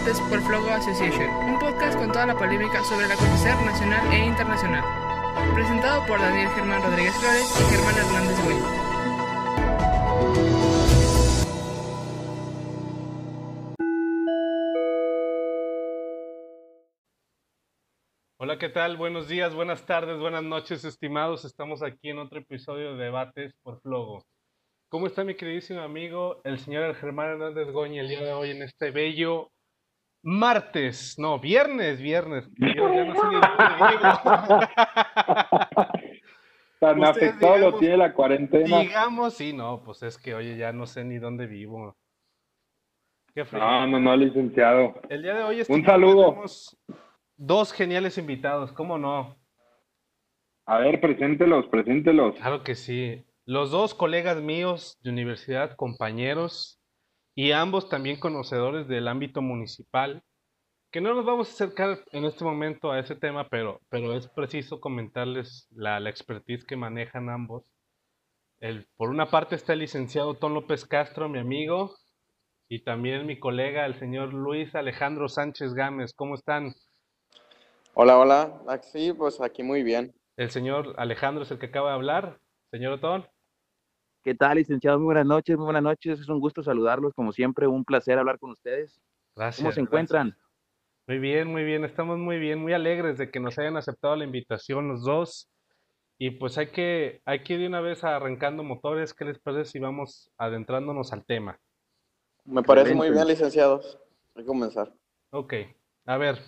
Debates por Flogo Association, un podcast con toda la polémica sobre el acontecer nacional e internacional. Presentado por Daniel Germán Rodríguez Flores y Germán Hernández Güell. Hola, ¿qué tal? Buenos días, buenas tardes, buenas noches, estimados. Estamos aquí en otro episodio de Debates por Flogo. ¿Cómo está mi queridísimo amigo, el señor Germán Hernández Goñi, el día de hoy en este bello martes? No, viernes, viernes. Yo ya no sé ni dónde Tan afectado lo digamos- tiene la cuarentena. Digamos, sí, no, pues es que, oye, ya no sé ni dónde vivo. Qué frío. No, no, no, licenciado. El día de hoy Un saludo. tenemos dos geniales invitados, ¿cómo no? A ver, preséntelos, preséntelos. Claro que sí. Los dos colegas míos de universidad, compañeros, y ambos también conocedores del ámbito municipal, que no nos vamos a acercar en este momento a ese tema, pero, pero es preciso comentarles la, la expertise que manejan ambos. El, por una parte está el licenciado Tom López Castro, mi amigo, y también mi colega, el señor Luis Alejandro Sánchez Gámez. ¿Cómo están? Hola, hola. Ah, Sí, pues aquí muy bien. El señor Alejandro es el que acaba de hablar. Señor Otón. ¿Qué tal, licenciado? Muy buenas noches, muy buenas noches. Es un gusto saludarlos, como siempre, un placer hablar con ustedes. Gracias. ¿Cómo se gracias. encuentran? Muy bien, muy bien, estamos muy bien, muy alegres de que nos hayan aceptado la invitación los dos. Y pues hay que, hay que ir de una vez arrancando motores. ¿Qué les parece si vamos adentrándonos al tema? Me parece muy bien, licenciados. Hay que comenzar. Ok, a ver.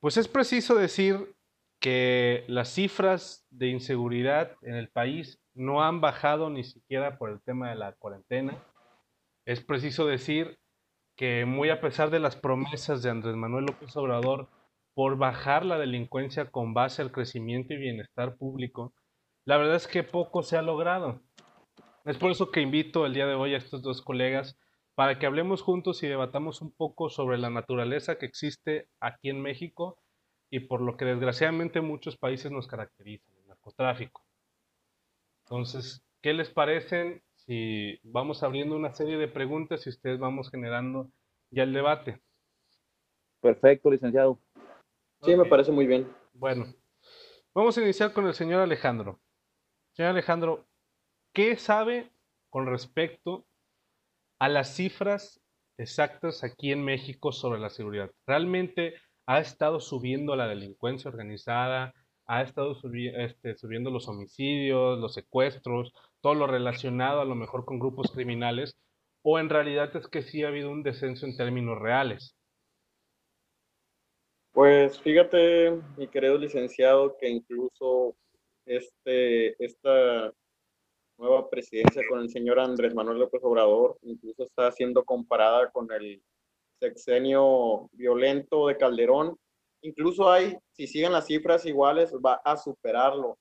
Pues es preciso decir que las cifras de inseguridad en el país no han bajado ni siquiera por el tema de la cuarentena. Es preciso decir que muy a pesar de las promesas de Andrés Manuel López Obrador por bajar la delincuencia con base al crecimiento y bienestar público, la verdad es que poco se ha logrado. Es por eso que invito el día de hoy a estos dos colegas para que hablemos juntos y debatamos un poco sobre la naturaleza que existe aquí en México y por lo que desgraciadamente muchos países nos caracterizan, el narcotráfico. Entonces, ¿qué les parecen si vamos abriendo una serie de preguntas y ustedes vamos generando ya el debate? Perfecto, licenciado. Sí, me parece muy bien. Bueno, vamos a iniciar con el señor Alejandro. Señor Alejandro, ¿qué sabe con respecto a las cifras exactas aquí en México sobre la seguridad? ¿Realmente ha estado subiendo la delincuencia organizada? ¿Ha estado este, subiendo los homicidios, los secuestros, todo lo relacionado a lo mejor con grupos criminales? ¿O en realidad es que sí ha habido un descenso en términos reales? Pues fíjate, mi querido licenciado, que incluso este, esta nueva presidencia con el señor Andrés Manuel López Obrador incluso está siendo comparada con el sexenio violento de Calderón. Incluso hay, si siguen las cifras iguales, va a superarlo.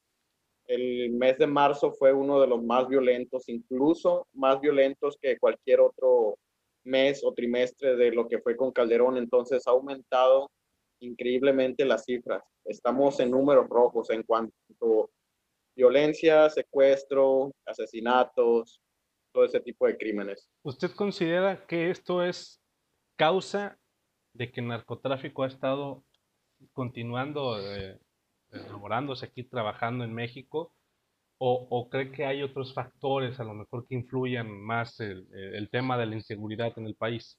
El mes de marzo fue uno de los más violentos, incluso más violentos que cualquier otro mes o trimestre de lo que fue con Calderón. Entonces ha aumentado increíblemente las cifras. Estamos en números rojos en cuanto a violencia, secuestro, asesinatos, todo ese tipo de crímenes. ¿Usted considera que esto es causa de que el narcotráfico ha estado continuando eh, aquí, trabajando en México? ¿O, o cree que hay otros factores a lo mejor que influyan más el, el tema de la inseguridad en el país?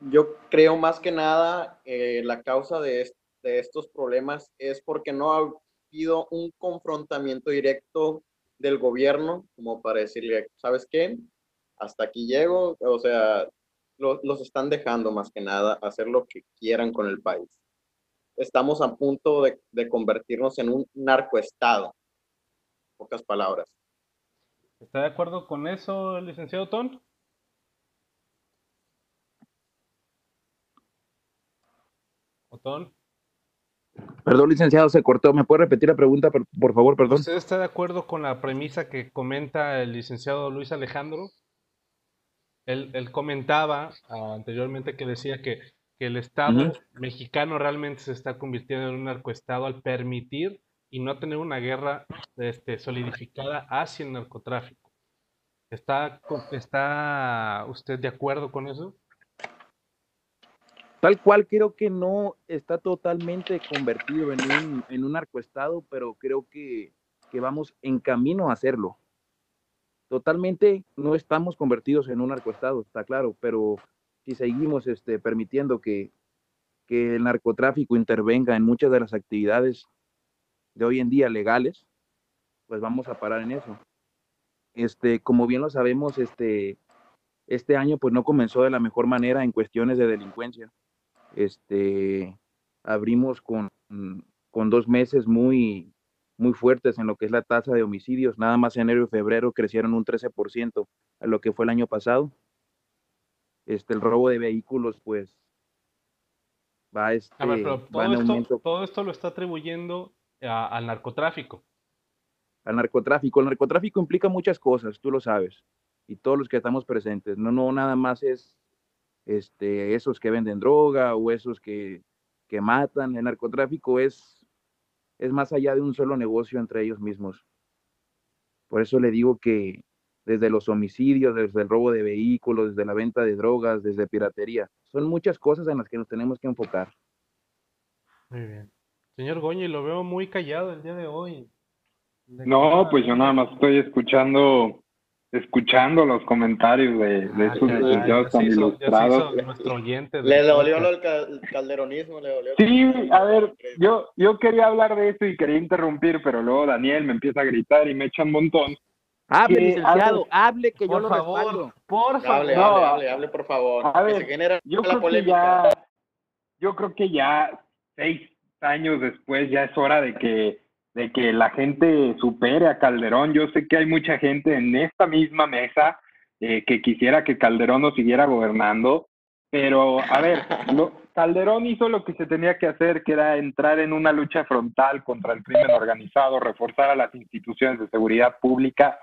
Yo creo más que nada eh, la causa de, est- de estos problemas es porque no ha habido un confrontamiento directo del gobierno como para decirle, ¿sabes qué? Hasta aquí llego, o sea, lo- los están dejando más que nada hacer lo que quieran con el país. Estamos a punto de, de convertirnos en un narcoestado, pocas palabras. ¿Está de acuerdo con eso, licenciado Ton? ¿Otón? Perdón, licenciado, se cortó. ¿Me puede repetir la pregunta, por, por favor? Perdón. ¿Usted está de acuerdo con la premisa que comenta el licenciado Luis Alejandro? Él, él comentaba ah, anteriormente que decía que, que el Estado mexicano realmente se está convirtiendo en un narcoestado al permitir y no tener una guerra este, solidificada hacia el narcotráfico. ¿Está, ¿Está usted de acuerdo con eso? Tal cual creo que no está totalmente convertido en un, en un narcoestado, pero creo que, que vamos en camino a hacerlo. Totalmente no estamos convertidos en un narcoestado, está claro, pero si seguimos este, permitiendo que, que el narcotráfico intervenga en muchas de las actividades de hoy en día legales, pues vamos a parar en eso. Este, como bien lo sabemos, este, este año pues no comenzó de la mejor manera en cuestiones de delincuencia. Este, abrimos con, con dos meses muy, muy fuertes en lo que es la tasa de homicidios. Nada más enero y febrero crecieron un 13% a lo que fue el año pasado. Este, el robo de vehículos, pues, va, este, A ver, pero va en todo esto, todo esto lo está atribuyendo a- al narcotráfico. al narcotráfico. El narcotráfico implica muchas cosas, tú lo sabes, y todos los que estamos presentes. No, no, nada más es este, esos que venden droga o esos que, que matan. El narcotráfico es, es más allá de un solo negocio entre ellos mismos. Por eso le digo que desde los homicidios, desde el robo de vehículos, desde la venta de drogas, desde piratería, son muchas cosas en las que nos tenemos que enfocar. Muy bien. Señor Goñi, lo veo muy callado el día de hoy. ¿De qué No, pues yo nada más estoy escuchando, escuchando los comentarios de, de Ah, esos licenciados se tan hizo- ilustrados. hizo nuestro oyente Le dolió cal- calderonismo, le dolió. Sí, a ver, yo, yo quería hablar de eso y quería interrumpir, pero luego Daniel me empieza a gritar y me echa un montón. Hable, Que, licenciado, hable, que yo Por lo favor, respaldo. por favor. Hable, No, hable, hable, hable, por favor. a que ver, se genera Yo la creo que polémica. ya, yo creo que ya seis años después ya es hora de que, de que la gente supere a Calderón. Yo sé que hay mucha gente en esta misma mesa eh, que quisiera que Calderón nos siguiera gobernando, pero a ver, lo- Calderón hizo lo que se tenía que hacer, que era entrar en una lucha frontal contra el crimen organizado, reforzar a las instituciones de seguridad pública,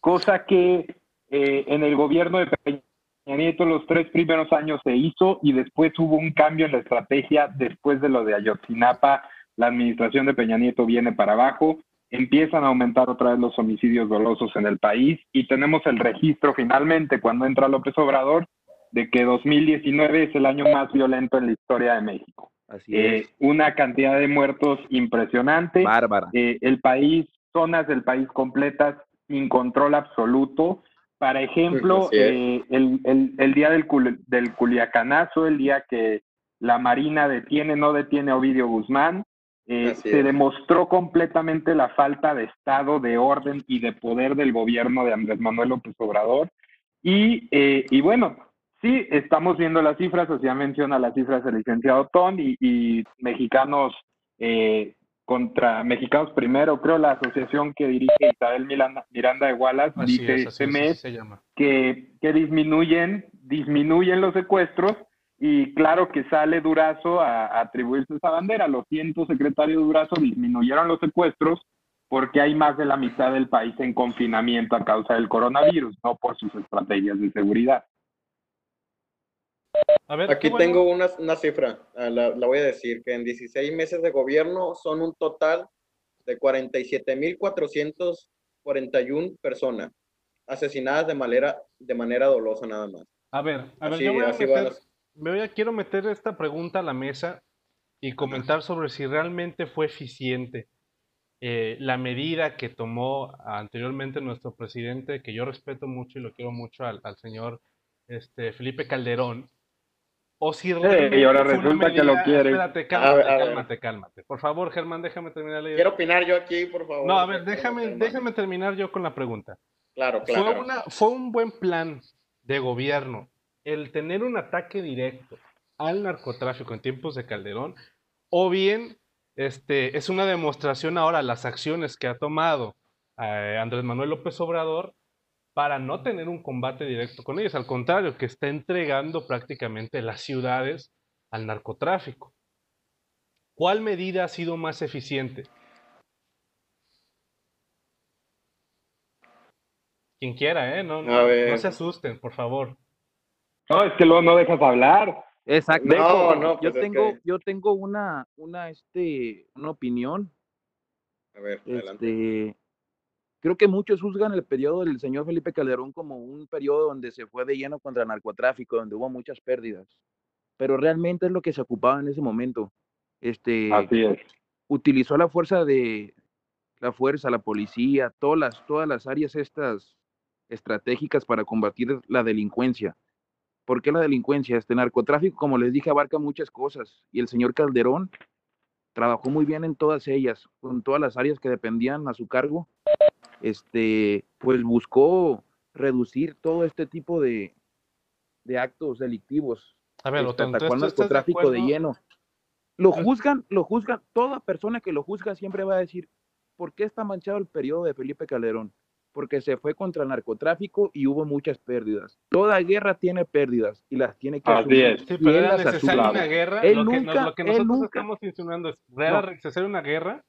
cosa que eh, en el gobierno de Peña Nieto los tres primeros años se hizo y después hubo un cambio en la estrategia después de lo de Ayotzinapa, la administración de Peña Nieto viene para abajo, empiezan a aumentar otra vez los homicidios dolosos en el país y tenemos el registro finalmente cuando entra López Obrador de que 2019 es el año más violento en la historia de México. Así Eh, es. una cantidad de muertos impresionante. Bárbara. Eh, el país, zonas del país completas sin control absoluto. Para ejemplo, eh, el, el- el día del, cul- del Culiacanazo, el día que la Marina detiene, no detiene a Ovidio Guzmán, eh, se demostró completamente la falta de Estado, de orden y de poder del gobierno de Andrés Manuel López Obrador. Y, eh, y bueno, sí, estamos viendo las cifras, o sea, menciona las cifras del licenciado Ton y, y mexicanos eh, contra Mexicanos Primero, creo la asociación que dirige Isabel Miranda, Miranda de Wallace Así dice es, este es, mes así se llama. que, que disminuyen, disminuyen los secuestros y claro que sale Durazo a, a atribuirse esa bandera. Los cientos secretarios Durazo disminuyeron los secuestros porque hay más de la mitad del país en confinamiento a causa del coronavirus, no por sus estrategias de seguridad. A ver, Aquí bueno. tengo una, una cifra, ah, la, la voy a decir, que en 16 meses de gobierno son un total de 47.441 personas asesinadas de manera, de manera dolosa nada más. A ver, a ver, Así- yo voy a meter, las- me voy a- quiero meter esta pregunta a la mesa y comentar sobre si realmente fue eficiente eh, la medida que tomó anteriormente nuestro presidente, que yo respeto mucho y lo quiero mucho al, al señor este, Felipe Calderón, o si realmente y ahora resulta que lo quiere. Espérate, A cálmate, ver, a ver. cálmate, cálmate. Por favor, Germán, déjame terminar la idea. Quiero opinar yo aquí, por favor. No, a ver, Germán. déjame, déjame terminar yo con la pregunta. Claro, claro. Fue, una, fue un buen plan de gobierno el tener un ataque directo al narcotráfico en tiempos de Calderón, o bien este, es una demostración ahora las acciones que ha tomado eh, Andrés Manuel López Obrador para no tener un combate directo con ellos, al contrario, que está entregando prácticamente las ciudades al narcotráfico. ¿Cuál medida ha sido más eficiente? Quien quiera, ¿eh? No, no, no se asusten, por favor. No, es que luego no dejas hablar. Exacto. No, no, yo pues es tengo, yo tengo una, una, este, una opinión. A ver, adelante. Este, creo que muchos juzgan el periodo del señor Felipe Calderón como un periodo donde se fue de lleno contra el narcotráfico, donde hubo muchas pérdidas. pero realmente es lo que se ocupaba en ese momento. Este, Así es. utilizó la fuerza de la fuerza, la policía, todas las, todas las áreas estas estratégicas para combatir la delincuencia. ¿Por qué la delincuencia? Este narcotráfico, como les dije, abarca muchas cosas y el señor Calderón trabajó muy bien en todas ellas, con todas las áreas que dependían a su cargo. Este, pues buscó reducir todo este tipo de, de actos delictivos. A ver, este, Otón, atacó al ¿tú estás de narcotráfico de, acuerdo? lleno. Lo Ah. juzgan, lo juzgan, toda persona que lo juzga siempre va a decir, ¿por qué está manchado el periodo de Felipe Calderón? Porque se fue contra el narcotráfico y hubo muchas pérdidas. Toda guerra tiene pérdidas y las tiene que Así asumir. es. Sí, pero era necesaria una guerra. Él lo, que, nos- nunca- lo que él nosotros nunca- estamos insinuando es, ¿era No. necesaria una guerra?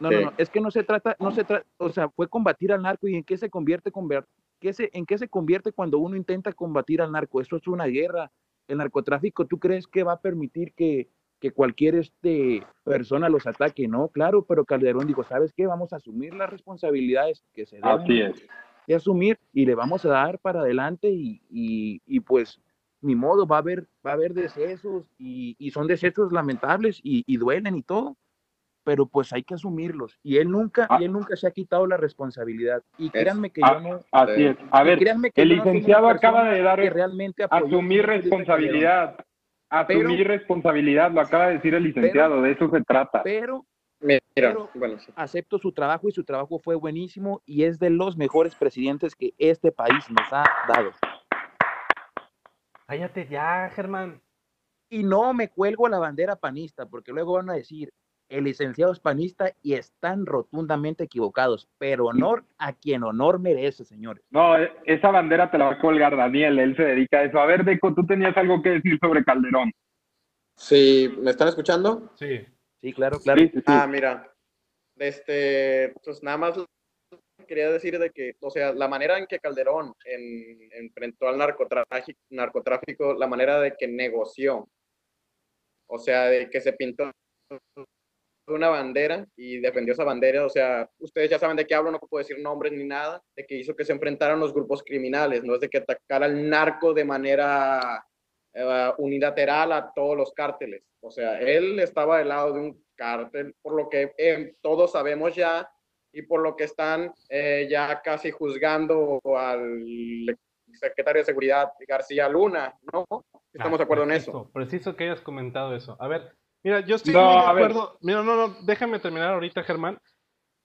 No, no, no, es que no se trata, no se trata, o sea, fue combatir al narco y en qué se convierte, conver- qué se, en qué se convierte cuando uno intenta combatir al narco. Eso es una guerra. El narcotráfico, ¿tú crees que va a permitir que, que cualquier este, persona los ataque? No, claro, pero Calderón dijo, ¿sabes qué? Vamos a asumir las responsabilidades que se deben Así es. de asumir y le vamos a dar para adelante y, y, y pues ni modo, va a haber, va a haber decesos y, y son decesos lamentables y, y duelen y todo, pero pues hay que asumirlos y él nunca, Ah. y él nunca se ha quitado la responsabilidad y créanme que yo no, Así es. A ver, el no licenciado acaba de dar que realmente asumir responsabilidad. Asumir responsabilidad, lo acaba de decir el licenciado, de eso se trata. pero Mira, pero- bueno, sí. acepto su trabajo y su trabajo fue buenísimo y es de los mejores presidentes que este país nos ha dado. Cállate ya, Germán. Y no me cuelgo la bandera panista, porque luego van a decir, el licenciado es panista y están rotundamente equivocados, pero honor a quien honor merece, señores. No, esa bandera te la va a colgar Daniel, él se dedica a eso. A ver, Deco, tú tenías algo que decir sobre Calderón. Sí, ¿me están escuchando? Sí. Sí, claro, claro. Sí, sí, sí. Ah, mira, este, pues nada más quería decir de que, o sea, la manera en que Calderón en- enfrentó al narcotráfico, narcotráfico, la manera de que negoció, o sea, de que se pintó una bandera y defendió esa bandera, o sea, ustedes ya saben de qué hablo, no puedo decir nombres ni nada, de que hizo que se enfrentaran los grupos criminales, no es de que atacara al narco de manera eh, unilateral a todos los cárteles. O sea, él estaba del lado de un cártel, por lo que eh, todos sabemos ya y por lo que están eh, ya casi juzgando al secretario de Seguridad García Luna, ¿no? Estamos Ah, de acuerdo en eso. preciso, Preciso que hayas comentado eso. A ver, mira, yo estoy No, muy de acuerdo. Mira, no, no, déjame terminar ahorita, Germán.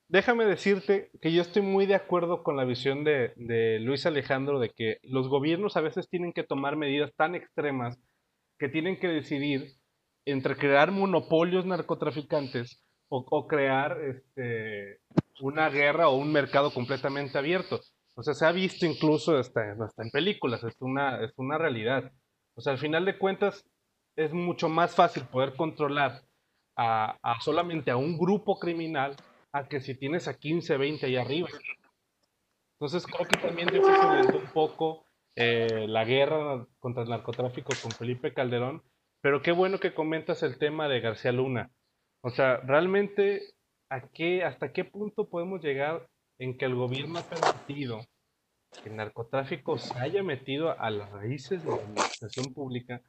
Déjame decirte que yo estoy muy de acuerdo con la visión de, de Luis Alejandro de que los gobiernos a veces tienen que tomar medidas tan extremas que tienen que decidir entre crear monopolios narcotraficantes o, o crear este, una guerra o un mercado completamente abierto. O sea, se ha visto incluso hasta, hasta en películas, es una, es una realidad. O sea, al final de cuentas, es mucho más fácil poder controlar a, solamente a un grupo criminal a que si tienes a 15, 20 ahí arriba. Entonces creo que también de eso se un poco eh, la guerra contra el narcotráfico con Felipe Calderón, pero qué bueno que comentas el tema de García Luna. O sea, realmente, ¿a qué, ¿hasta qué punto podemos llegar en que el gobierno ha permitido que el narcotráfico se haya metido a las raíces de la administración pública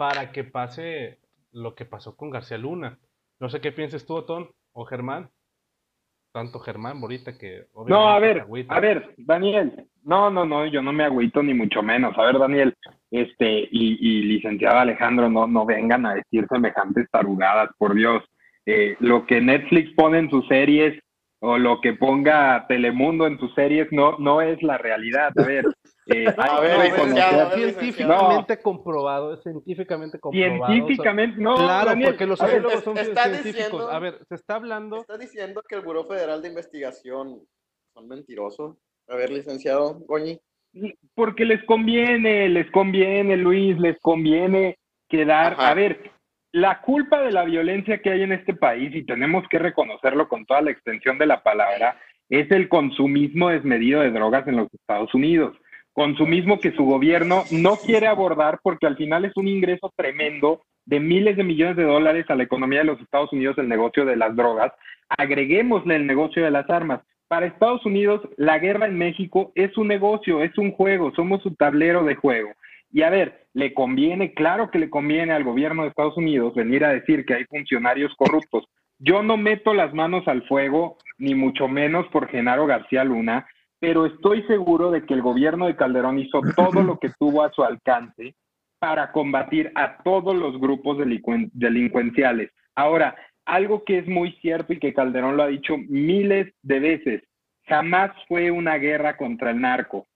para que pase lo que pasó con García Luna? No sé qué pienses tú, Otón, o Germán. Tanto Germán, ahorita que... No, a ver, a ver, Daniel. No, no, no, yo no me agüito ni mucho menos. A ver, Daniel, este, y, y licenciado Alejandro, no, no vengan a decir semejantes tarugadas, por Dios. Eh, lo que Netflix pone en sus series o lo que ponga Telemundo en sus series no, no es la realidad. A ver, eh, hay A ver, ver, científicamente comprobado, es científicamente comprobado. o sea, científicamente, no, claro, Daniel, porque los ver, son está científicos. diciendo- A ver, se está hablando... Está diciendo que el Buró Federal de Investigación son mentirosos. A ver, licenciado Goñi. Porque les conviene, les conviene, Luis, les conviene quedar. Ajá. A ver, la culpa de la violencia que hay en este país, y tenemos que reconocerlo con toda la extensión de la palabra, es el consumismo desmedido de drogas en los Estados Unidos. Consumismo que su gobierno no quiere abordar porque al final es un ingreso tremendo de miles de millones de dólares a la economía de los Estados Unidos el negocio de las drogas. Agreguémosle el negocio de las armas. Para Estados Unidos, la guerra en México es un negocio, es un juego, somos su tablero de juego. Y a ver, le conviene, claro que le conviene al gobierno de Estados Unidos venir a decir que hay funcionarios corruptos. Yo no meto las manos al fuego, ni mucho menos por Genaro García Luna, pero estoy seguro de que el gobierno de Calderón hizo todo lo que tuvo a su alcance para combatir a todos los grupos delincuenciales. Ahora, algo que es muy cierto y que Calderón lo ha dicho miles de veces, jamás fue una guerra contra el narco,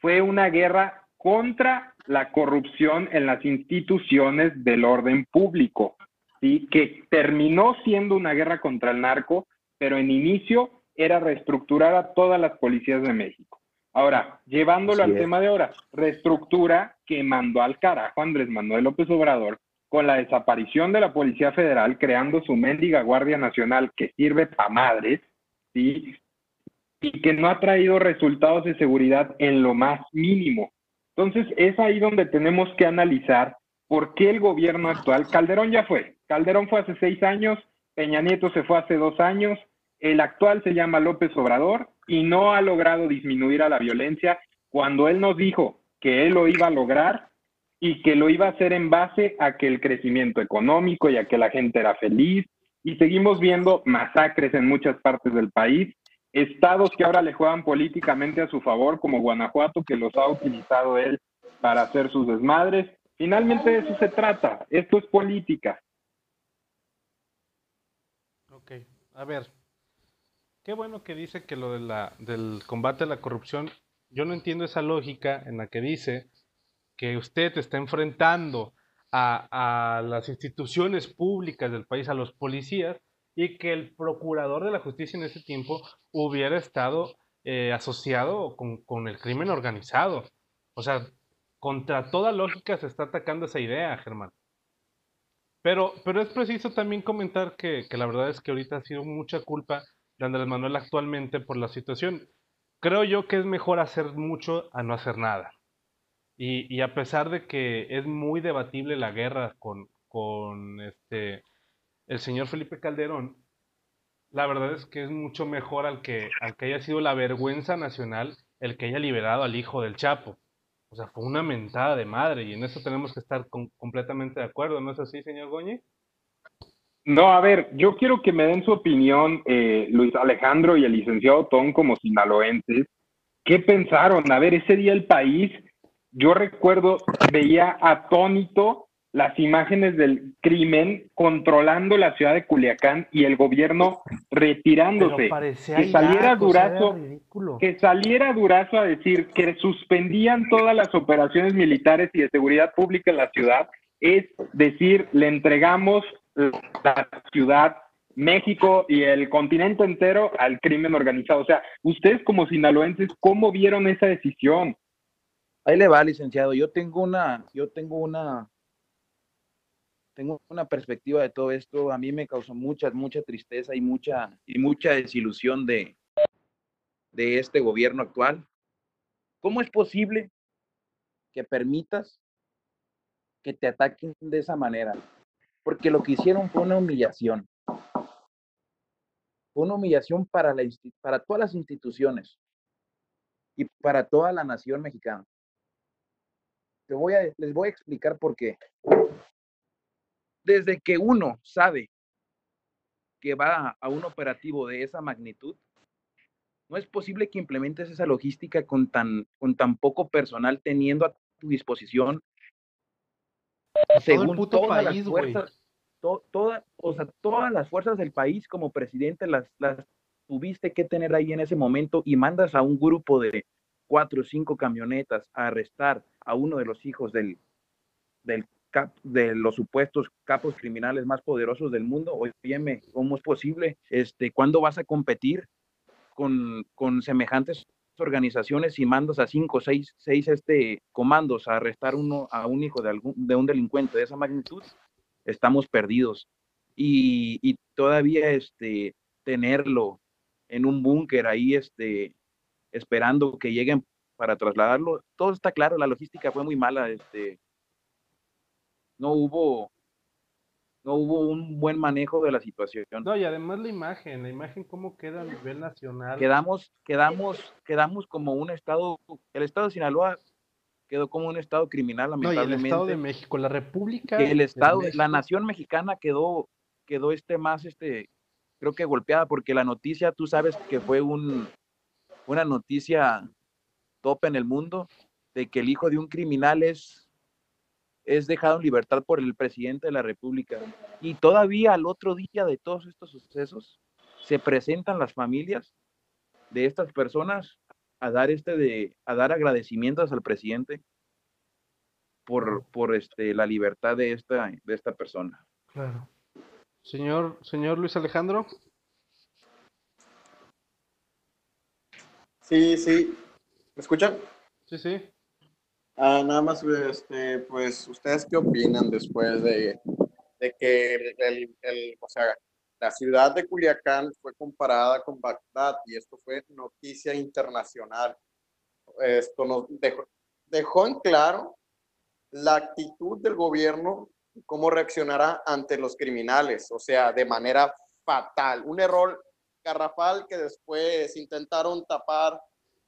fue una guerra contra la corrupción en las instituciones del orden público, ¿sí? que terminó siendo una guerra contra el narco, pero en inicio era reestructurar a todas las policías de México. Ahora, llevándolo al tema de ahora, reestructura que mandó al carajo Andrés Manuel López Obrador con la desaparición de la Policía Federal, creando su mendiga Guardia Nacional que sirve para madres, ¿sí? y que no ha traído resultados de seguridad en lo más mínimo. Entonces, es ahí donde tenemos que analizar por qué el gobierno actual, Calderón ya fue, Calderón fue hace seis años, Peña Nieto se fue hace dos años, el actual se llama López Obrador y no ha logrado disminuir a la violencia cuando él nos dijo que él lo iba a lograr y que lo iba a hacer en base a que el crecimiento económico y a que la gente era feliz. Y seguimos viendo masacres en muchas partes del país, estados que ahora le juegan políticamente a su favor, como Guanajuato, que los ha utilizado él para hacer sus desmadres. Finalmente de eso se trata, esto es política. Ok, a ver, qué bueno que dice que lo del combate a la corrupción, yo no entiendo esa lógica en la que dice que usted está enfrentando a, las instituciones públicas del país, a los policías, y que el procurador de la justicia en ese tiempo hubiera estado eh, asociado con, con, el crimen organizado. O sea, contra toda lógica se está atacando esa idea, Germán. Pero, pero es preciso también comentar que, que la verdad es que ahorita ha sido mucha culpa de Andrés Manuel actualmente por la situación. Creo yo que es mejor hacer mucho a no hacer nada. Y, a pesar de que es muy debatible la guerra con, con este, el señor Felipe Calderón, la verdad es que es mucho mejor al que, al que haya sido la vergüenza nacional el que haya liberado al hijo del Chapo. O sea, fue una mentada de madre y en eso tenemos que estar completamente de acuerdo, ¿no es así, señor Goñi? No, a ver, yo quiero que me den su opinión, eh, Luis Alejandro y el licenciado Tom como sinaloenses. ¿Qué pensaron? A ver, ese día el país yo recuerdo, veía atónito las imágenes del crimen controlando la ciudad de Culiacán y el gobierno retirándose. Que saliera Durazo, que saliera Durazo a decir que suspendían todas las operaciones militares y de seguridad pública en la ciudad, es decir, le entregamos la ciudad México y el continente entero al crimen organizado. O sea, ustedes como sinaloenses, ¿cómo vieron esa decisión? Ahí le va, licenciado. Yo tengo una, yo tengo una, tengo una perspectiva de todo esto. A mí me causó mucha, mucha tristeza y mucha, y mucha desilusión de, de este gobierno actual. ¿Cómo es posible que permitas que te ataquen de esa manera? Porque lo que hicieron fue una humillación. Fue una humillación para, la, para todas las instituciones y para toda la nación mexicana les voy a explicar por qué. Desde que uno sabe que va a un operativo de esa magnitud, no es posible que implementes esa logística con tan, con tan poco personal teniendo a tu disposición según todas las fuerzas, o sea, todas las fuerzas del país como presidente las, las tuviste que tener ahí en ese momento y mandas a un grupo de cuatro o cinco camionetas a arrestar a uno de los hijos del, del de los supuestos capos criminales más poderosos del mundo. Oye, ¿cómo es posible? Este, ¿Cuándo vas a competir con, con semejantes organizaciones y mandas a cinco seis, seis este, comandos a arrestar uno, a un hijo de, algún, de un delincuente de esa magnitud? Estamos perdidos. Y, y todavía este, tenerlo en un búnker ahí este, esperando que lleguen para trasladarlo. Todo está claro, la logística fue muy mala, este, no hubo, no hubo un buen manejo de la situación. No, y además la imagen, la imagen cómo queda a nivel nacional. Quedamos, quedamos, quedamos como un estado, el estado de Sinaloa quedó como un estado criminal, No, y lamentablemente. el Estado de México, la República. que el estado, la nación mexicana quedó, quedó este más, este, creo que golpeada, porque la noticia, tú sabes que fue un, una noticia top en el mundo, de que el hijo de un criminal es, es dejado en libertad por el presidente de la República. Y todavía al otro día de todos estos sucesos, se presentan las familias de estas personas a dar este de, a dar agradecimientos al presidente por, por este, la libertad de esta, de esta persona. Claro. Señor, señor Luis Alejandro. Sí, sí. ¿Me escuchan? Sí, sí. Ah, nada más, este, pues, ¿ustedes qué opinan después de, de que el, el- o sea, la ciudad de Culiacán fue comparada con Bagdad y esto fue noticia internacional? Esto nos dejó, dejó en claro la actitud del gobierno cómo reaccionará ante los criminales, o sea, de manera fatal. Un error garrafal que después intentaron tapar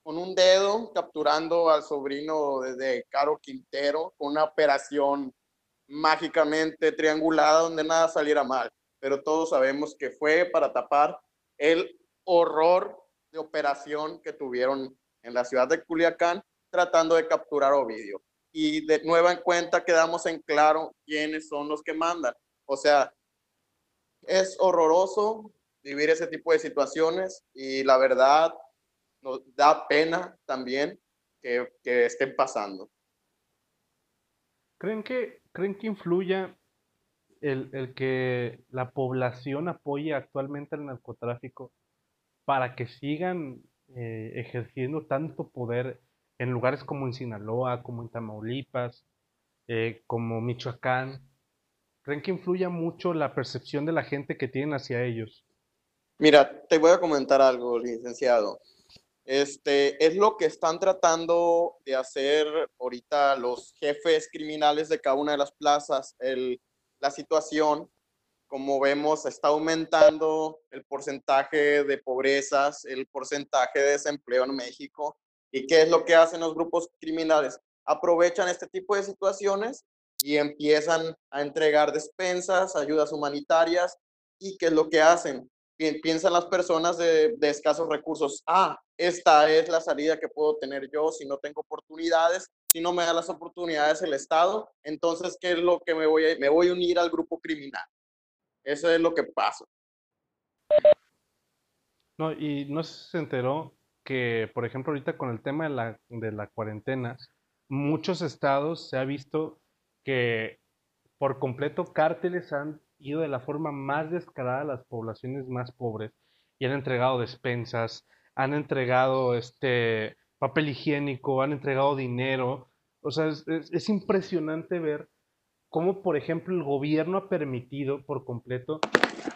con un dedo, capturando al sobrino de, Caro Quintero, con una operación mágicamente triangulada donde nada saliera mal. Pero todos sabemos que fue para tapar el horror de operación que tuvieron en la ciudad de Culiacán tratando de capturar a Ovidio. Y de nueva en cuenta quedamos en claro quiénes son los que mandan. O sea, es horroroso vivir ese tipo de situaciones y la verdad nos da pena también que, que estén pasando. ¿Creen que, creen que influya el, el que la población apoye actualmente al narcotráfico para que sigan eh, ejerciendo tanto poder en lugares como en Sinaloa, como en Tamaulipas, eh, como Michoacán? ¿Creen que influya mucho la percepción de la gente que tienen hacia ellos? Mira, te voy a comentar algo, licenciado. Este es lo que están tratando de hacer ahorita los jefes criminales de cada una de las plazas. El, la situación, como vemos, está aumentando el porcentaje de pobrezas, el porcentaje de desempleo en México. ¿Y qué es lo que hacen los grupos criminales? Aprovechan este tipo de situaciones y empiezan a entregar despensas, ayudas humanitarias. ¿Y qué es lo que hacen? Pi- Piensan las personas de, de escasos recursos, ah, esta es la salida que puedo tener yo si no tengo oportunidades, si no me da las oportunidades el Estado, entonces, ¿qué es lo que me voy a, me voy a unir al grupo criminal? Eso es lo que pasa. No, y no se enteró que, por ejemplo, ahorita con el tema de la, de la cuarentena, muchos estados se ha visto que por completo cárteles han ido de la forma más descarada a las poblaciones más pobres y han entregado despensas, han entregado este papel higiénico, han entregado dinero. O sea, es, es- es impresionante ver cómo, por ejemplo, el gobierno ha permitido por completo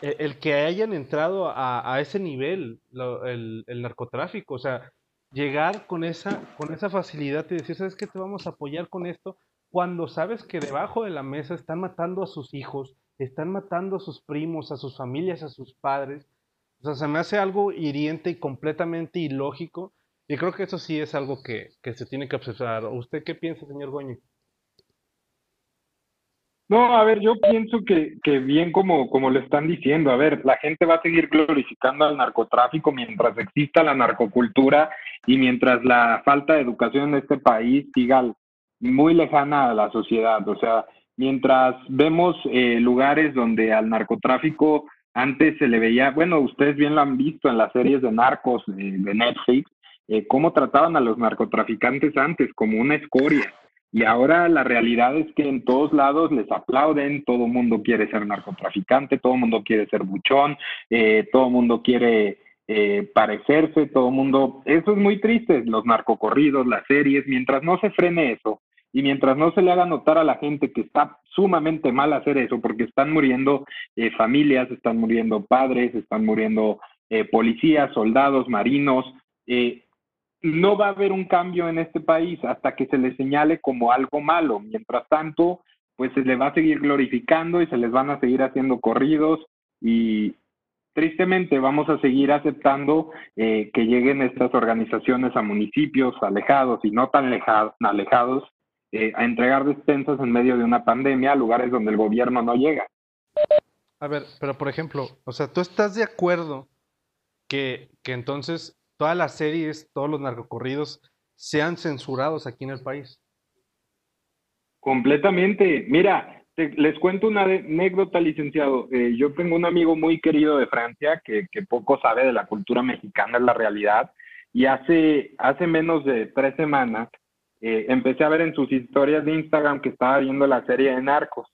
eh, el que hayan entrado a, ese nivel el narcotráfico, o sea, llegar con esa, con esa facilidad y decir, ¿sabes qué? Te vamos a apoyar con esto, cuando sabes que debajo de la mesa están matando a sus hijos, están matando a sus primos, a sus familias, a sus padres. O sea, se me hace algo hiriente y completamente ilógico. Y creo que eso sí es algo que, que se tiene que observar. ¿Usted qué piensa, señor Goñi? No, a ver, yo pienso que, que bien como, como lo están diciendo, a ver, la gente va a seguir glorificando al narcotráfico mientras exista la narcocultura y mientras la falta de educación en este país siga muy lejana a la sociedad. O sea, mientras vemos eh, lugares donde al narcotráfico antes se le veía, bueno, ustedes bien lo han visto en las series de narcos eh, de Netflix, eh, cómo trataban a los narcotraficantes antes como una escoria. Y ahora la realidad es que en todos lados les aplauden, todo mundo quiere ser narcotraficante, todo mundo quiere ser buchón, eh, todo mundo quiere eh, parecerse, todo mundo... Eso es muy triste, los narcocorridos, las series, mientras no se frene eso y mientras no se le haga notar a la gente que está sumamente mal hacer eso, porque están muriendo eh, familias, están muriendo padres, están muriendo eh, policías, soldados, marinos, eh, no va a haber un cambio en este país hasta que se le señale como algo malo. Mientras tanto, pues se le va a seguir glorificando y se les van a seguir haciendo corridos y tristemente vamos a seguir aceptando eh, que lleguen estas organizaciones a municipios alejados y no tan leja- alejados eh, a entregar despensas en medio de una pandemia a lugares donde el gobierno no llega. A ver, pero por ejemplo, o sea, ¿tú estás de acuerdo que, que entonces todas las series, todos los narcocorridos sean censurados aquí en el país? Completamente. Mira, les cuento una anécdota, licenciado. Eh, yo tengo un amigo muy querido de Francia que, que, poco sabe de la cultura mexicana, es la realidad. Y hace, hace menos de tres semanas eh, empecé a ver en sus historias de Instagram que estaba viendo la serie de Narcos.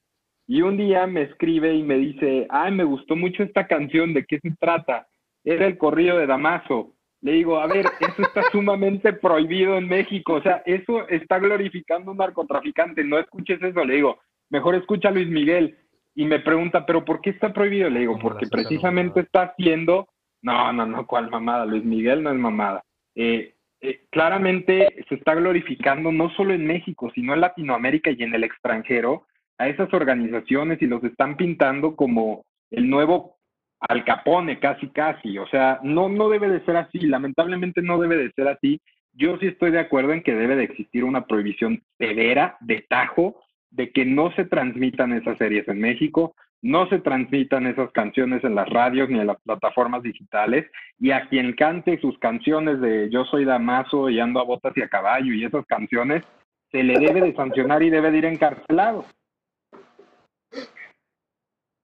Y un día me escribe y me dice, ay, me gustó mucho esta canción, ¿de qué se trata? Era el corrido de Damaso. Le digo, a ver, eso está sumamente prohibido en México, o sea, eso está glorificando a un narcotraficante, no escuches eso, le digo, mejor escucha a Luis Miguel. Y me pregunta, ¿pero por qué está prohibido? Le digo, porque precisamente está haciendo, no, no, no, ¿cuál mamada? Luis Miguel no es mamada. Eh, eh, claramente se está glorificando no solo en México, sino en Latinoamérica y en el extranjero a esas organizaciones y los están pintando como el nuevo al Capone, casi, casi. O sea, no, no debe de ser así. Lamentablemente no debe de ser así. Yo sí estoy de acuerdo en que debe de existir una prohibición severa, de tajo, de que no se transmitan esas series en México, no se transmitan esas canciones en las radios ni en las plataformas digitales, y a quien cante sus canciones de Yo soy Damaso y ando a botas y a caballo y esas canciones, se le debe de sancionar y debe de ir encarcelado.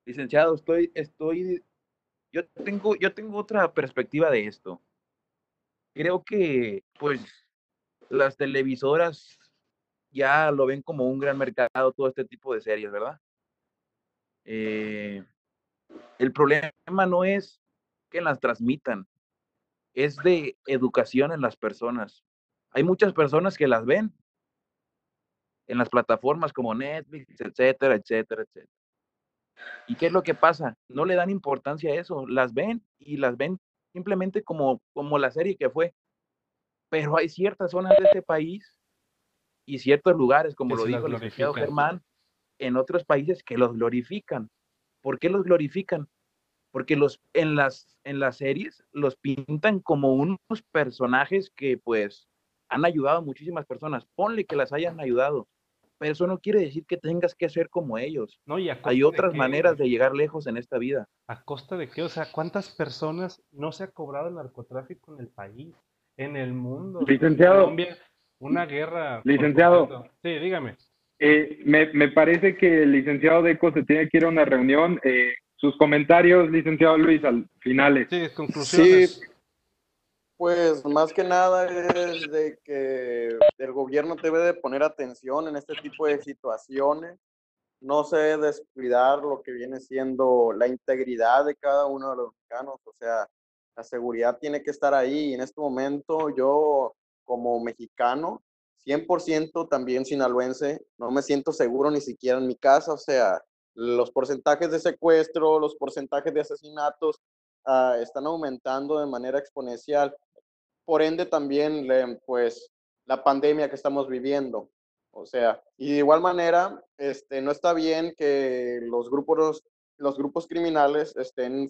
Licenciado, estoy, estoy yo tengo, yo tengo otra perspectiva de esto. Creo que, pues, las televisoras ya lo ven como un gran mercado, todo este tipo de series, ¿verdad? Eh, el problema no es que las transmitan, es de educación en las personas. Hay muchas personas que las ven en las plataformas como Netflix, etcétera, etcétera, etcétera. ¿Y qué es lo que pasa? No le dan importancia a eso, las ven y las ven simplemente como, como la serie que fue. Pero hay ciertas zonas de este país y ciertos lugares, como lo dijo el licenciado Germán, en otros países que los glorifican. ¿Por qué los glorifican? Porque los, en, las, en las series los pintan como unos personajes que pues han ayudado a muchísimas personas. Ponle que las hayan ayudado, pero eso no quiere decir que tengas que ser como ellos. No, y Hay otras maneras de llegar lejos en esta vida. ¿A costa de qué? O sea, ¿cuántas personas no se ha cobrado el narcotráfico en el país, en el mundo? Licenciado. Colombia, una guerra. Licenciado. Sí, dígame. Eh, me, me, parece que el licenciado Deco se tiene que ir a una reunión. Eh, sus comentarios, licenciado Luis, al finales. Sí, conclusiones. Sí, pues más que nada es de que el gobierno debe de poner atención en este tipo de situaciones, no se debe descuidar lo que viene siendo la integridad de cada uno de los mexicanos, o sea, la seguridad tiene que estar ahí. En este momento yo como mexicano, 100% también sinaloense, no me siento seguro ni siquiera en mi casa, o sea, los porcentajes de secuestro, los porcentajes de asesinatos uh, están aumentando de manera exponencial por ende también pues la pandemia que estamos viviendo. O sea, y de igual manera, este, no está bien que los grupos, criminales estén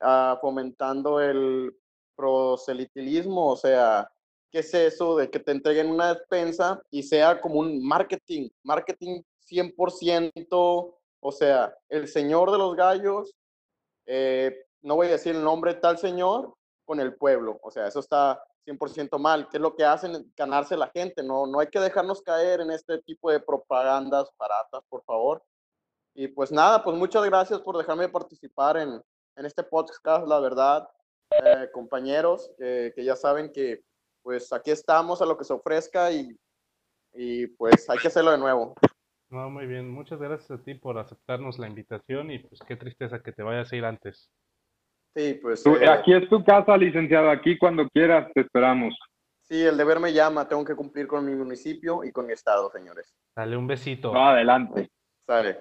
uh, fomentando el proselitilismo, o sea, ¿qué es eso de que te entreguen una despensa y sea como un marketing, marketing 100%, o sea, el señor de los gallos, eh, no voy a decir el nombre tal señor, con el pueblo. O sea, eso está 100% mal. ¿Qué es lo que hacen? Ganarse la gente. No, no hay que dejarnos caer en este tipo de propagandas baratas, por favor. Y pues nada, pues muchas gracias por dejarme participar en, en este podcast, la verdad, eh, compañeros, que, que, ya saben que pues aquí estamos a lo que se ofrezca y, y pues hay que hacerlo de nuevo. No, muy bien. Muchas gracias a ti por aceptarnos la invitación y pues qué tristeza que te vayas a ir antes. Sí, pues. Eh, aquí es tu casa, licenciado. Aquí cuando quieras te esperamos. Sí, el deber me llama. Tengo que cumplir con mi municipio y con mi estado, señores. Dale un besito. No, adelante. Sale.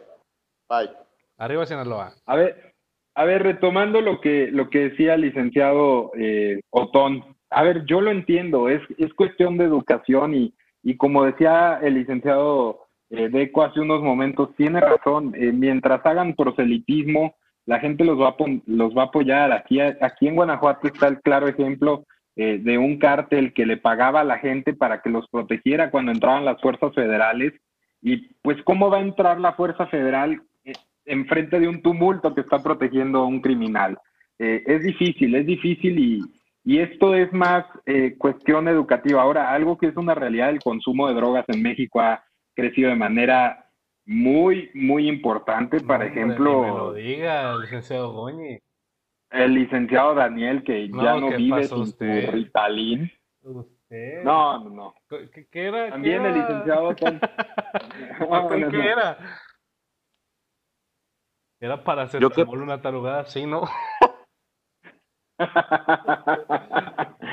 Bye. Arriba Sinaloa. A ver, a ver, retomando lo que, lo que decía el licenciado eh, Otón. A ver, yo lo entiendo. Es, es cuestión de educación y, y como decía el licenciado eh, Deco hace unos momentos, tiene razón. Eh, mientras hagan proselitismo, la gente los va a, los va a apoyar. Aquí, aquí en Guanajuato está el claro ejemplo eh, de un cártel que le pagaba a la gente para que los protegiera cuando entraban las fuerzas federales. Y pues, ¿cómo va a entrar la fuerza federal eh, en frente de un tumulto que está protegiendo a un criminal? Eh, es difícil, es difícil y, y esto es más cuestión educativa. Ahora, algo que es una realidad, el consumo de drogas en México ha crecido de manera muy, muy importante. Por ejemplo... me lo diga, licenciado Goñi. El licenciado Daniel, que ya no vive sin su Ritalin. ¿Usted? No, no, no. ¿Qué, qué era? También ¿Qué el licenciado Tom. No, ¿Qué no, no. era? Era para hacer una tarugada, sí, ¿no?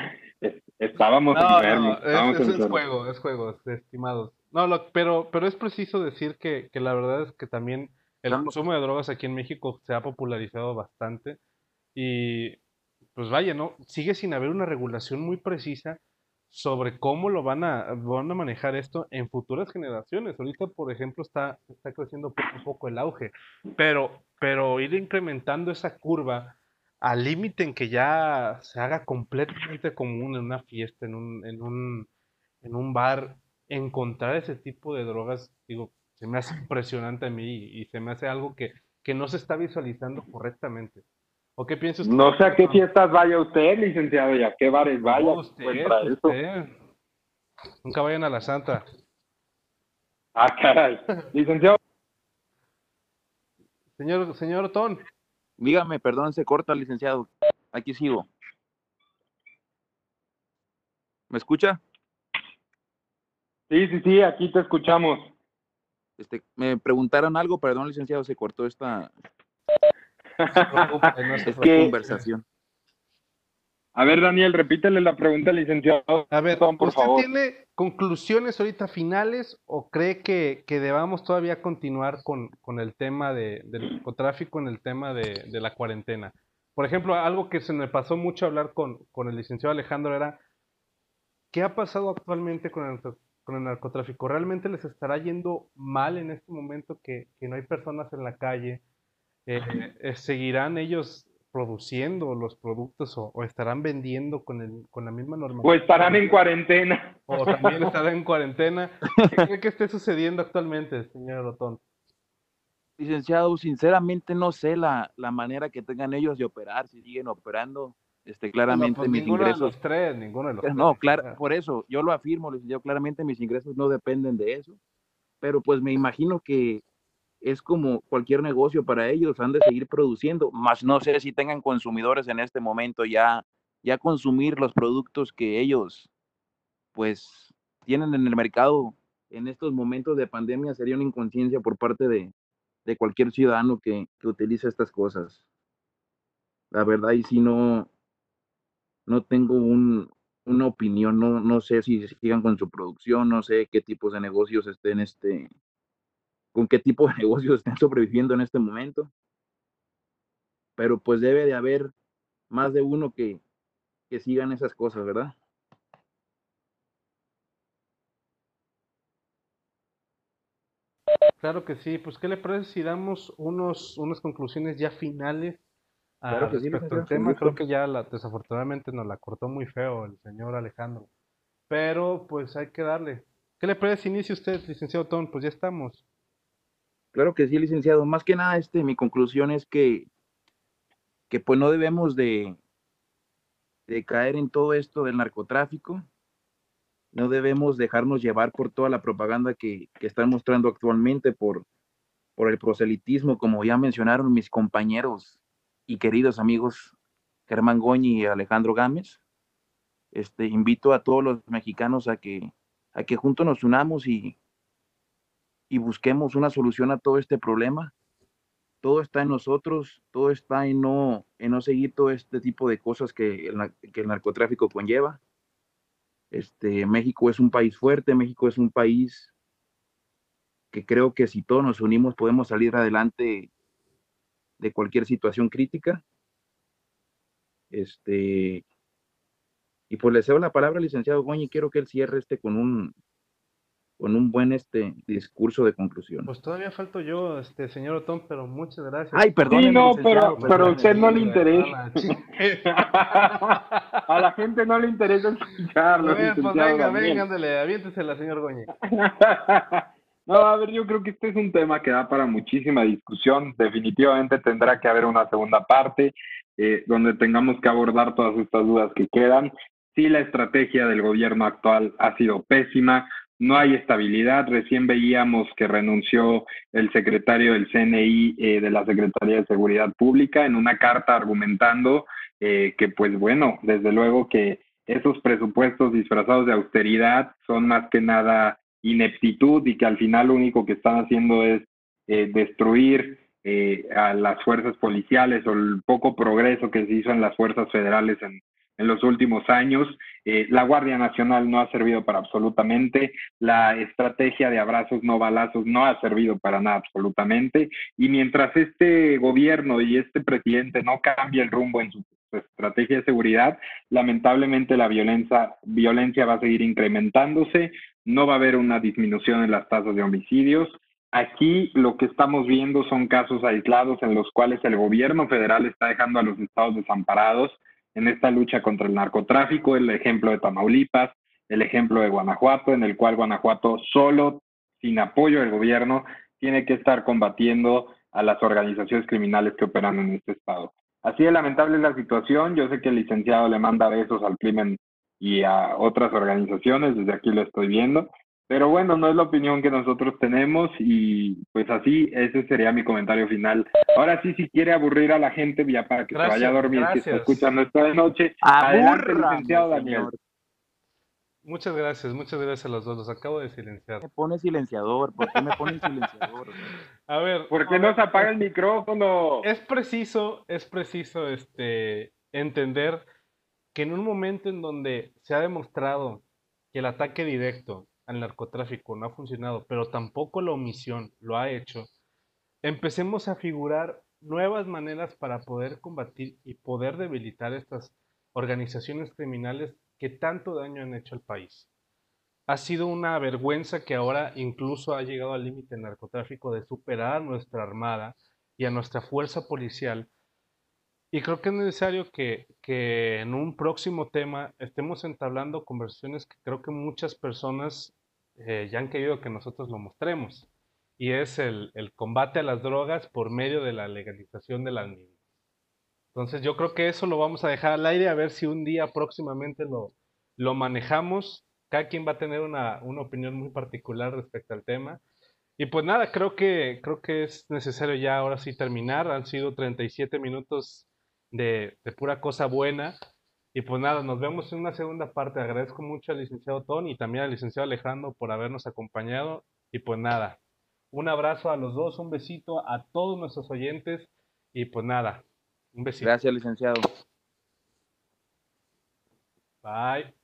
Estábamos No, enfermos. no, estábamos es, es- juego, es juego, estimados. No, lo- pero, pero es preciso decir que, que la verdad es que también el consumo de drogas aquí en México se ha popularizado bastante y pues vaya, ¿no? Sigue sin haber una regulación muy precisa sobre cómo lo van a, van a manejar esto en futuras generaciones. Ahorita, por ejemplo, está, está creciendo poco a poco el auge, pero, pero ir incrementando esa curva al límite en que ya se haga completamente común en una fiesta, en un, en un, en un bar, encontrar ese tipo de drogas, digo, se me hace impresionante a mí y, y se me hace algo que, que no se está visualizando correctamente. ¿O qué piensa usted? No sé a qué fiestas vaya usted, licenciado, y a qué bares vaya. No, usted, eso. usted. Nunca vayan a la Santa. Ah, caray. Licenciado, Señor, señor Otón, Dígame, perdón, se corta, licenciado. Aquí sigo. ¿Me escucha? sí, sí, sí, aquí te escuchamos. Este, me preguntaron algo, perdón, licenciado, se cortó esta, no que- conversación. A ver, Daniel, repítele la pregunta al licenciado. A ver, Tom, por ¿usted favor. tiene conclusiones ahorita finales o cree que, que debamos todavía continuar con, con el tema de, del narcotráfico en el tema de, de la cuarentena? Por ejemplo, algo que se me pasó mucho hablar con, con el licenciado Alejandro era, ¿qué ha pasado actualmente con el, con el narcotráfico? ¿Realmente les estará yendo mal en este momento que, que no hay personas en la calle? Eh, eh, ¿seguirán ellos produciendo los productos o, o estarán vendiendo con, el, con la misma normativa? O estarán en cuarentena. O también estar en cuarentena. ¿Qué cree que esté sucediendo actualmente, señor Otón? Licenciado, sinceramente no sé la, la manera que tengan ellos de operar, si siguen operando, este, claramente pues mis ninguno de ingresos. los tres, ninguno de los tres. No, claro, por eso, yo lo afirmo, licenciado, claramente mis ingresos no dependen de eso, pero pues me imagino que es como cualquier negocio para ellos, han de seguir produciendo, más no sé si tengan consumidores en este momento ya, ya consumir los productos que ellos pues tienen en el mercado en estos momentos de pandemia sería una inconsciencia por parte de, de cualquier ciudadano que, que utilice estas cosas. La verdad, y si no, no tengo un, una opinión, no, no sé si sigan con su producción, no sé qué tipos de negocios estén, este, con qué tipo de negocios estén sobreviviendo en este momento. Pero pues debe de haber más de uno que, que sigan esas cosas, ¿verdad? Claro que sí, pues ¿qué le parece si damos unos, unas conclusiones ya finales a Claro que sí, respecto al tema? Creo que ya la, desafortunadamente nos la cortó muy feo el señor Alejandro. Pero pues hay que darle. ¿Qué le parece si inicia usted, licenciado Otón? Pues ya estamos. Claro que sí, licenciado. Más que nada, este, mi conclusión es que, que pues no debemos de, de caer en todo esto del narcotráfico. No debemos dejarnos llevar por toda la propaganda que, que están mostrando actualmente por, por el proselitismo, como ya mencionaron mis compañeros y queridos amigos Germán Goñi y Alejandro Gámez. Este, invito a todos los mexicanos a que, a que juntos nos unamos y, y busquemos una solución a todo este problema. Todo está en nosotros, todo está en no, en no seguir todo este tipo de cosas que el, narcotráfico conlleva. Este, México es un país fuerte, México es un país que creo que si todos nos unimos podemos salir adelante de cualquier situación crítica. Este, y pues le cedo la palabra al licenciado Goñi, quiero que él cierre este con un, con un buen este discurso de conclusión. Pues todavía falto yo, este señor Otón, pero muchas gracias. Ay, perdón. Sí, no, pero, pero a usted no le interesa. a la gente no le interesa escucharlo. Ver, pues venga, venga, ándale, aviéntesela, señor Goñi. No, a ver, yo creo que este es un tema que da para muchísima discusión. Definitivamente tendrá que haber una segunda parte eh, donde tengamos que abordar todas estas dudas que quedan. Sí, la estrategia del gobierno actual ha sido pésima, no hay estabilidad. Recién veíamos que renunció el secretario del CNI eh, de la Secretaría de Seguridad Pública en una carta argumentando eh, que, pues bueno, desde luego que esos presupuestos disfrazados de austeridad son más que nada ineptitud y que al final lo único que están haciendo es eh, destruir a las fuerzas policiales o el poco progreso que se hizo en las fuerzas federales en, en los últimos años. Eh, la Guardia Nacional no ha servido para absolutamente, la estrategia de abrazos no balazos no ha servido para nada absolutamente, y mientras este gobierno y este presidente no cambie el rumbo en su estrategia de seguridad, lamentablemente la violencia, violencia va a seguir incrementándose, no va a haber una disminución en las tasas de homicidios. Aquí lo que estamos viendo son casos aislados en los cuales el gobierno federal está dejando a los estados desamparados en esta lucha contra el narcotráfico, el ejemplo de Tamaulipas, el ejemplo de Guanajuato, en el cual Guanajuato solo, sin apoyo del gobierno, tiene que estar combatiendo a las organizaciones criminales que operan en este estado. Así de lamentable es la situación. Yo sé que el licenciado le manda besos al crimen y a otras organizaciones, desde aquí lo estoy viendo, pero bueno, no es la opinión que nosotros tenemos y pues así, ese sería mi comentario final. Ahora sí, si quiere aburrir a la gente ya para que se vaya a dormir, si está escuchando esto de noche, adelante, licenciado Daniel. Muchas gracias, muchas gracias a los dos, los acabo de silenciar. Me pone silenciador, ¿por qué me pone silenciador? a ver. ¿Por qué no se apaga el micrófono? Es preciso, es preciso este, entender que en un momento en donde se ha demostrado que el ataque directo al narcotráfico no ha funcionado, pero tampoco la omisión lo ha hecho, empecemos a figurar nuevas maneras para poder combatir y poder debilitar estas organizaciones criminales que tanto daño han hecho al país. Ha sido una vergüenza que ahora incluso ha llegado al límite del narcotráfico de superar a nuestra armada y a nuestra fuerza policial. Y creo que es necesario que, que en un próximo tema estemos entablando conversaciones que creo que muchas personas eh, ya han querido que nosotros lo mostremos, y es el, combate a las drogas por medio de la legalización de las mismas. Entonces yo creo que eso lo vamos a dejar al aire a ver si un día próximamente lo, lo manejamos. Cada quien va a tener una, una, opinión muy particular respecto al tema. Y pues nada, creo que, creo que es necesario ya ahora sí terminar. Han sido 37 minutos de, de pura cosa buena. Y pues nada, nos vemos en una segunda parte. Agradezco mucho al licenciado Tony y también al licenciado Alejandro por habernos acompañado. Y pues nada, un abrazo a los dos, un besito a todos nuestros oyentes. Y pues nada, un besito. Gracias, licenciado. Bye.